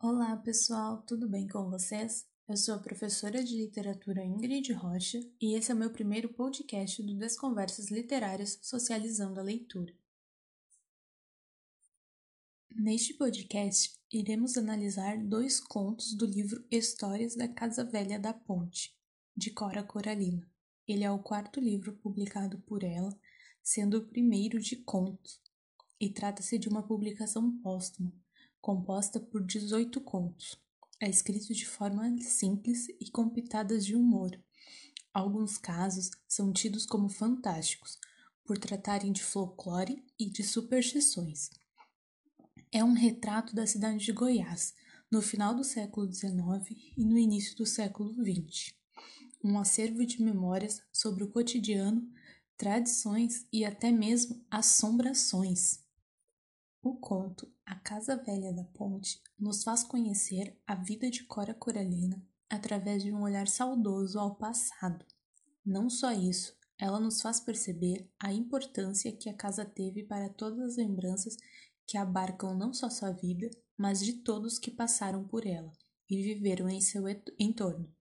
Olá, pessoal, tudo bem com vocês? Eu sou a professora de literatura Ingrid Rocha e esse é o meu primeiro podcast do Desconversas Literárias Socializando a Leitura. Neste podcast, iremos analisar dois contos do livro Histórias da Casa Velha da Ponte, de Cora Coralina. Ele é o quarto livro publicado por ela, sendo o primeiro de contos, e trata-se de uma publicação póstuma, composta por 18 contos. É escrito de forma simples e com pitadas de humor. Alguns casos são tidos como fantásticos, por tratarem de folclore e de superstições. É um retrato da cidade de Goiás, no final do século XIX e no início do século XX. Um acervo de memórias sobre o cotidiano, tradições e até mesmo assombrações. O conto A Casa Velha da Ponte nos faz conhecer a vida de Cora Coralina através de um olhar saudoso ao passado. Não só isso, ela nos faz perceber a importância que a casa teve para todas as lembranças que abarcam não só sua vida, mas de todos que passaram por ela e viveram em seu entorno.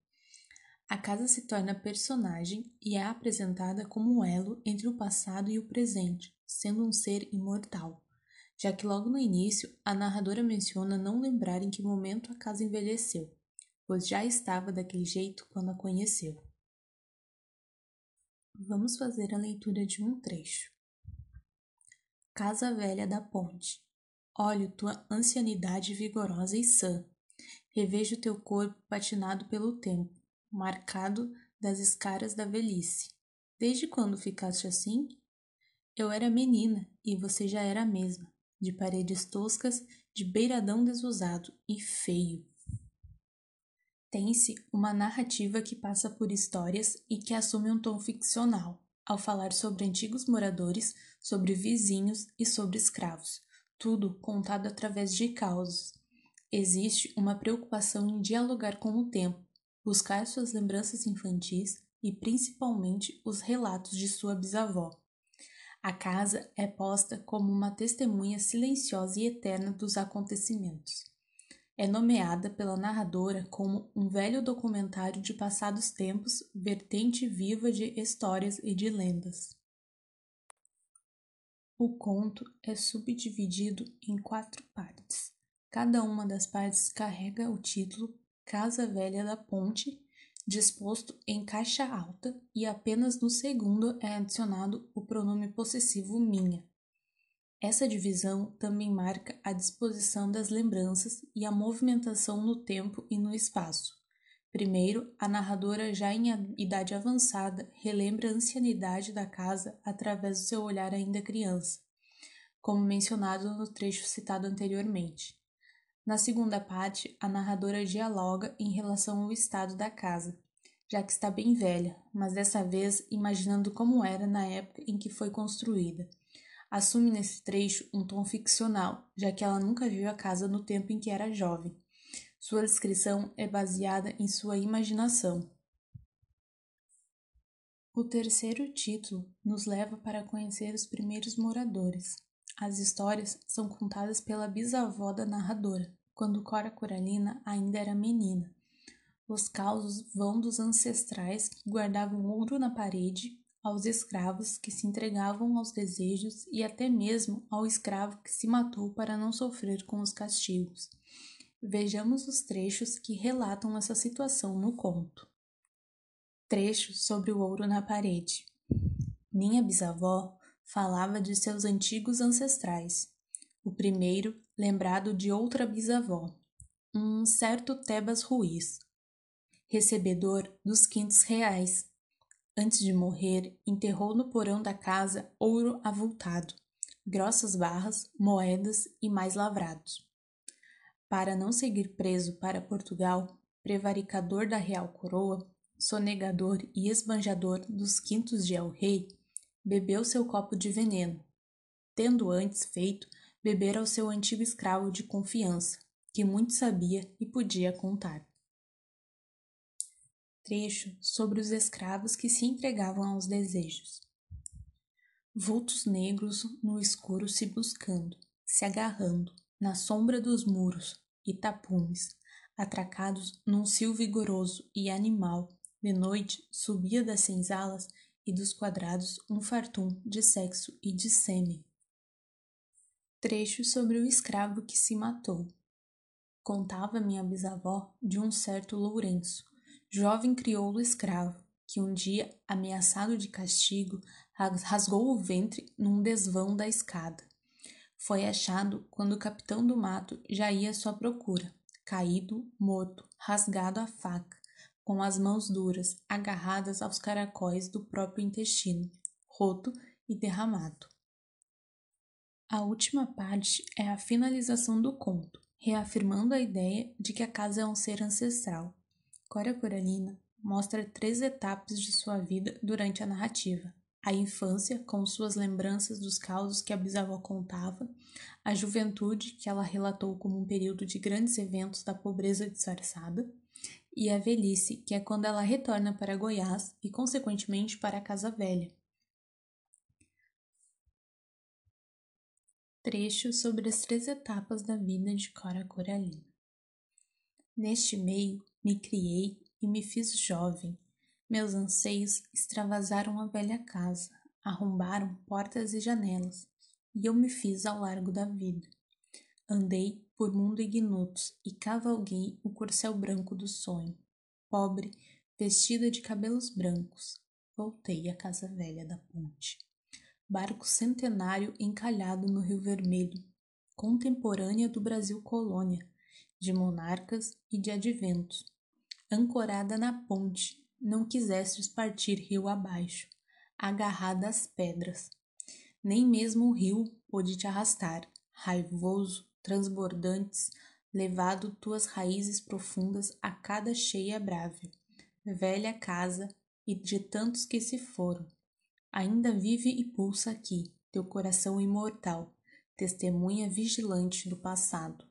A casa se torna personagem e é apresentada como um elo entre o passado e o presente, sendo um ser imortal já que logo no início a narradora menciona não lembrar em que momento a casa envelheceu, pois já estava daquele jeito quando a conheceu. Vamos fazer a leitura de um trecho. Casa Velha da Ponte. Olho tua ancianidade vigorosa e sã. Revejo teu corpo patinado pelo tempo, marcado das escaras da velhice. Desde quando ficaste assim? Eu era menina e você já era a mesma de paredes toscas, de beiradão desusado e feio. Tem-se uma narrativa que passa por histórias e que assume um tom ficcional, ao falar sobre antigos moradores, sobre vizinhos e sobre escravos, tudo contado através de causos. Existe uma preocupação em dialogar com o tempo, buscar suas lembranças infantis e principalmente os relatos de sua bisavó. A casa é posta como uma testemunha silenciosa e eterna dos acontecimentos. É nomeada pela narradora como um velho documentário de passados tempos, vertente viva de histórias e de lendas. O conto é subdividido em quatro partes. Cada uma das partes carrega o título Casa Velha da Ponte disposto em caixa alta e apenas no segundo é adicionado o pronome possessivo minha. Essa divisão também marca a disposição das lembranças e a movimentação no tempo e no espaço. Primeiro, a narradora, já em idade avançada, relembra a ancianidade da casa através do seu olhar ainda criança, como mencionado no trecho citado anteriormente. Na segunda parte, a narradora dialoga em relação ao estado da casa, já que está bem velha, mas dessa vez imaginando como era na época em que foi construída. Assume nesse trecho um tom ficcional, já que ela nunca viu a casa no tempo em que era jovem. Sua descrição é baseada em sua imaginação. O terceiro título nos leva para conhecer os primeiros moradores. As histórias são contadas pela bisavó da narradora, quando Cora Coralina ainda era menina. Os causos vão dos ancestrais que guardavam ouro na parede, aos escravos que se entregavam aos desejos e até mesmo ao escravo que se matou para não sofrer com os castigos. Vejamos os trechos que relatam essa situação no conto. Trecho sobre o ouro na parede. Minha bisavó falava de seus antigos ancestrais. O primeiro lembrado de outra bisavó, um certo Tebas Ruiz, recebedor dos quintos reais. Antes de morrer, enterrou no porão da casa ouro avultado, grossas barras, moedas e mais lavrados. Para não seguir preso para Portugal, prevaricador da real coroa, sonegador e esbanjador dos quintos de El Rei, bebeu seu copo de veneno, tendo antes feito beber ao seu antigo escravo de confiança, que muito sabia e podia contar. Trecho sobre os escravos que se entregavam aos desejos. Vultos negros no escuro se buscando, se agarrando, na sombra dos muros, e tapumes, atracados num cio vigoroso e animal. De noite subia das senzalas e dos quadrados um fartum de sexo e de sêmen. Trecho sobre o escravo que se matou. Contava minha bisavó de um certo Lourenço, jovem crioulo escravo, que um dia, ameaçado de castigo, rasgou o ventre num desvão da escada. Foi achado quando o capitão do mato já ia à sua procura, caído, morto, rasgado a faca, com as mãos duras, agarradas aos caracóis do próprio intestino, roto e derramado. A última parte é a finalização do conto, reafirmando a ideia de que a casa é um ser ancestral. Cora Coralina mostra três etapas de sua vida durante a narrativa: a infância, com suas lembranças dos causos que a bisavó contava, a juventude, que ela relatou como um período de grandes eventos da pobreza disfarçada, e a velhice, que é quando ela retorna para Goiás e, consequentemente, para a Casa Velha. Trecho sobre as três etapas da vida de Cora Coralina. Neste meio, me criei e me fiz jovem. Meus anseios extravasaram a velha casa, arrombaram portas e janelas, e eu me fiz ao largo da vida. Andei por mundo ignotos e cavalguei o corcel branco do sonho. Pobre, vestida de cabelos brancos, voltei à casa velha da ponte. Barco centenário encalhado no Rio Vermelho, contemporânea do Brasil colônia, de monarcas e de adventos, ancorada na ponte, não quisestes partir rio abaixo, agarrada às pedras. Nem mesmo o rio pôde te arrastar, raivoso, transbordantes, levado tuas raízes profundas a cada cheia brávia, velha casa e de tantos que se foram. Ainda vive e pulsa aqui teu coração imortal, testemunha vigilante do passado.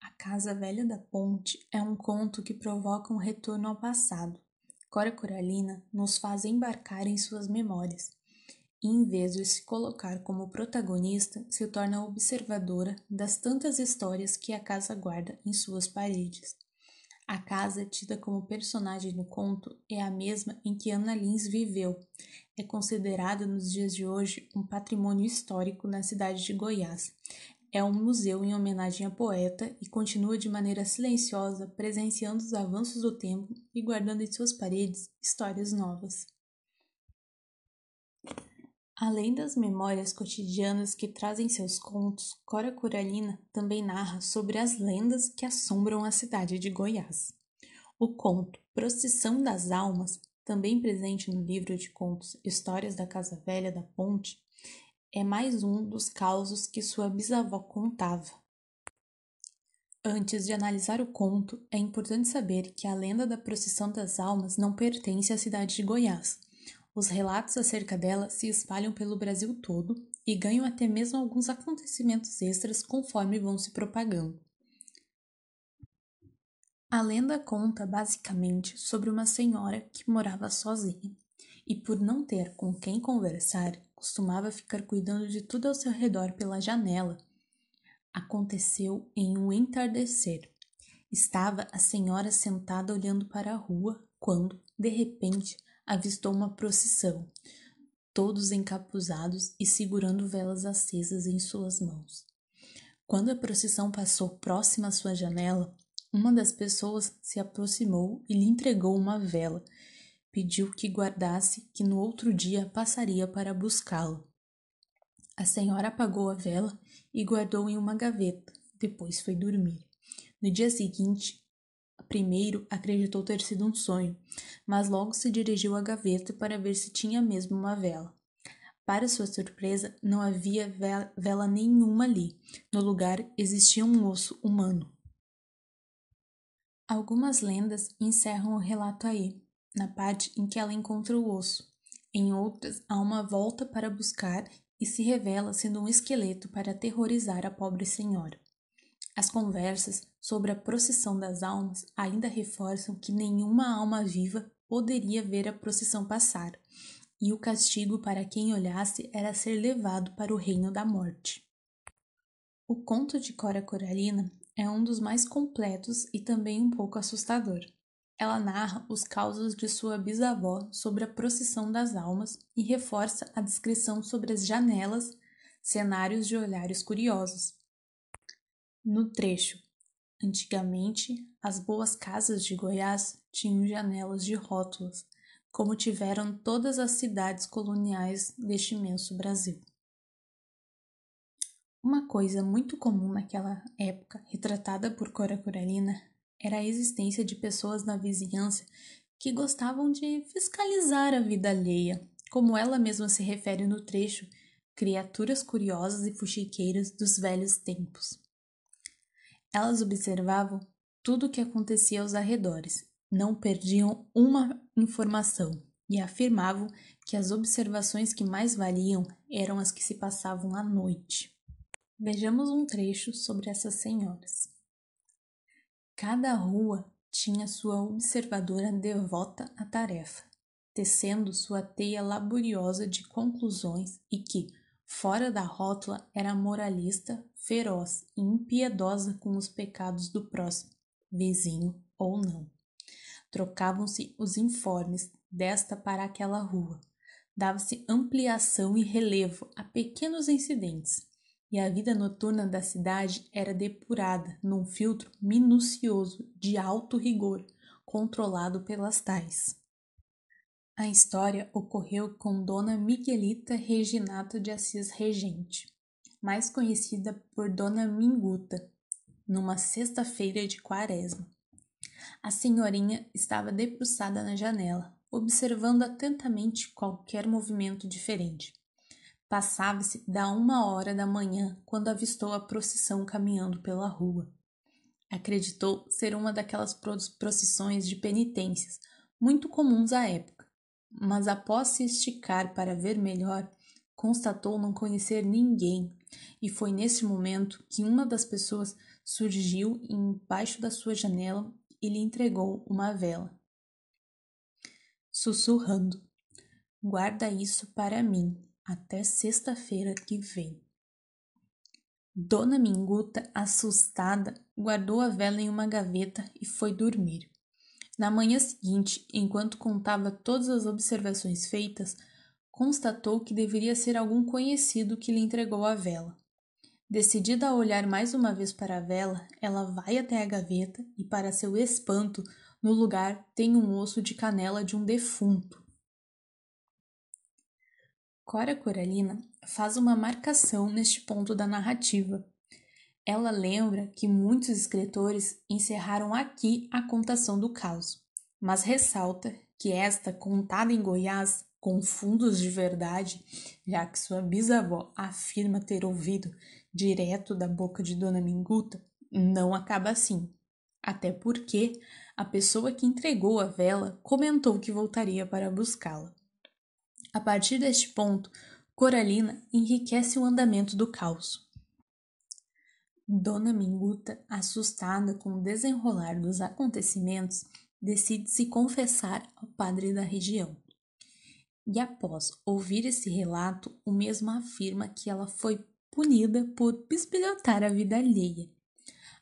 A Casa Velha da Ponte é um conto que provoca um retorno ao passado. Cora Coralina nos faz embarcar em suas memórias, e em vez de se colocar como protagonista, se torna observadora das tantas histórias que a casa guarda em suas paredes. A casa, tida como personagem no conto, é a mesma em que Ana Lins viveu. É considerada nos dias de hoje um patrimônio histórico na cidade de Goiás é um museu em homenagem à poeta e continua de maneira silenciosa presenciando os avanços do tempo e guardando em suas paredes histórias novas. Além das memórias cotidianas que trazem seus contos, Cora Coralina também narra sobre as lendas que assombram a cidade de Goiás. O conto Procissão das Almas, também presente no livro de contos Histórias da Casa Velha da Ponte, é mais um dos causos que sua bisavó contava. Antes de analisar o conto, é importante saber que a lenda da procissão das almas não pertence à cidade de Goiás. Os relatos acerca dela se espalham pelo Brasil todo e ganham até mesmo alguns acontecimentos extras conforme vão se propagando. A lenda conta basicamente sobre uma senhora que morava sozinha e, por não ter com quem conversar, costumava ficar cuidando de tudo ao seu redor pela janela. Aconteceu em um entardecer. Estava a senhora sentada olhando para a rua quando, de repente, avistou uma procissão, todos encapuzados e segurando velas acesas em suas mãos. Quando a procissão passou próxima à sua janela, uma das pessoas se aproximou e lhe entregou uma vela pediu que guardasse que no outro dia passaria para buscá-lo. A senhora apagou a vela e guardou em uma gaveta, depois foi dormir. No dia seguinte, primeiro acreditou ter sido um sonho, mas logo se dirigiu à gaveta para ver se tinha mesmo uma vela. Para sua surpresa, não havia vela nenhuma ali. No lugar existia um osso humano. Algumas lendas encerram o relato aí, na parte em que ela encontra o osso. Em outras, há uma volta para buscar e se revela sendo um esqueleto para aterrorizar a pobre senhora. As conversas sobre a procissão das almas ainda reforçam que nenhuma alma viva poderia ver a procissão passar, e o castigo para quem olhasse era ser levado para o reino da morte. O conto de Cora Coralina é um dos mais completos e também um pouco assustador. Ela narra os causos de sua bisavó sobre a procissão das almas e reforça a descrição sobre as janelas, cenários de olhares curiosos. No trecho, antigamente, as boas casas de Goiás tinham janelas de rótulos, como tiveram todas as cidades coloniais deste imenso Brasil. Uma coisa muito comum naquela época, retratada por Cora Coralina, era a existência de pessoas na vizinhança que gostavam de fiscalizar a vida alheia, como ela mesma se refere no trecho, criaturas curiosas e fuxiqueiras dos velhos tempos. Elas observavam tudo o que acontecia aos arredores, não perdiam uma informação e afirmavam que as observações que mais valiam eram as que se passavam à noite. Vejamos um trecho sobre essas senhoras. Cada rua tinha sua observadora devota à tarefa, tecendo sua teia laboriosa de conclusões e que, fora da rótula, era moralista, feroz e impiedosa com os pecados do próximo, vizinho ou não. Trocavam-se os informes desta para aquela rua. Dava-se ampliação e relevo a pequenos incidentes e a vida noturna da cidade era depurada num filtro minucioso de alto rigor, controlado pelas tais. A história ocorreu com Dona Miguelita Reginata de Assis Regente, mais conhecida por Dona Minguta, numa sexta-feira de quaresma. A senhorinha estava debruçada na janela, observando atentamente qualquer movimento diferente. Passava-se da uma hora da manhã quando avistou a procissão caminhando pela rua. Acreditou ser uma daquelas procissões de penitências, muito comuns à época, mas após se esticar para ver melhor, constatou não conhecer ninguém, e foi nesse momento que uma das pessoas surgiu embaixo da sua janela e lhe entregou uma vela. Sussurrando: Guarda isso para mim, até sexta-feira que vem. Dona Minguta, assustada, guardou a vela em uma gaveta e foi dormir. Na manhã seguinte, enquanto contava todas as observações feitas, constatou que deveria ser algum conhecido que lhe entregou a vela. Decidida a olhar mais uma vez para a vela, ela vai até a gaveta e, para seu espanto, no lugar tem um osso de canela de um defunto. Cora Coralina faz uma marcação neste ponto da narrativa. Ela lembra que muitos escritores encerraram aqui a contação do caos, mas ressalta que esta, contada em Goiás, com fundos de verdade, já que sua bisavó afirma ter ouvido direto da boca de Dona Minguta, não acaba assim. Até porque a pessoa que entregou a vela comentou que voltaria para buscá-la. A partir deste ponto, Coralina enriquece o andamento do caos. Dona Minguta, assustada com o desenrolar dos acontecimentos, decide se confessar ao padre da região. E após ouvir esse relato, o mesmo afirma que ela foi punida por bisbilhotar a vida alheia.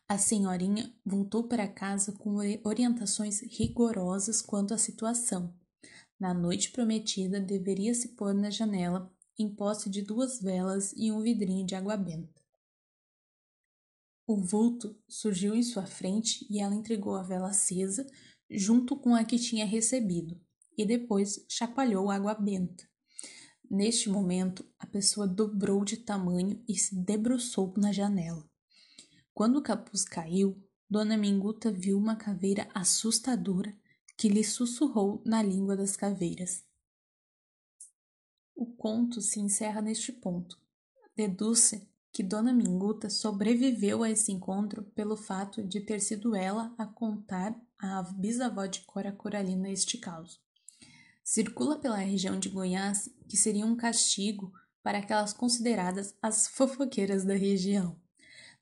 A senhorinha voltou para casa com orientações rigorosas quanto à situação na noite prometida, deveria se pôr na janela, em posse de duas velas e um vidrinho de água benta. O vulto surgiu em sua frente e ela entregou a vela acesa junto com a que tinha recebido, e depois chacoalhou a água benta. Neste momento, a pessoa dobrou de tamanho e se debruçou na janela. Quando o capuz caiu, Dona Minguta viu uma caveira assustadora que lhe sussurrou na língua das caveiras. O conto se encerra neste ponto. Deduz-se que Dona Minguta sobreviveu a esse encontro pelo fato de ter sido ela a contar à bisavó de Cora Coralina este caos. Circula pela região de Goiás que seria um castigo para aquelas consideradas as fofoqueiras da região.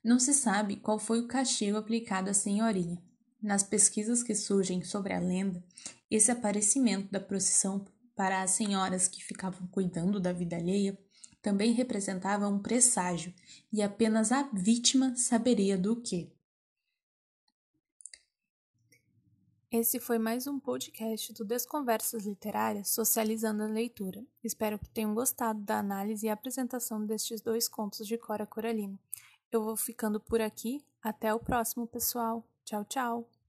Não se sabe qual foi o castigo aplicado à senhorinha, nas pesquisas que surgem sobre a lenda, esse aparecimento da procissão para as senhoras que ficavam cuidando da vida alheia também representava um presságio e apenas a vítima saberia do que. Esse foi mais um podcast do Desconversas Literárias Socializando a Leitura. Espero que tenham gostado da análise e apresentação destes dois contos de Cora Coralina. Eu vou ficando por aqui. Até o próximo, pessoal. Tchau, tchau!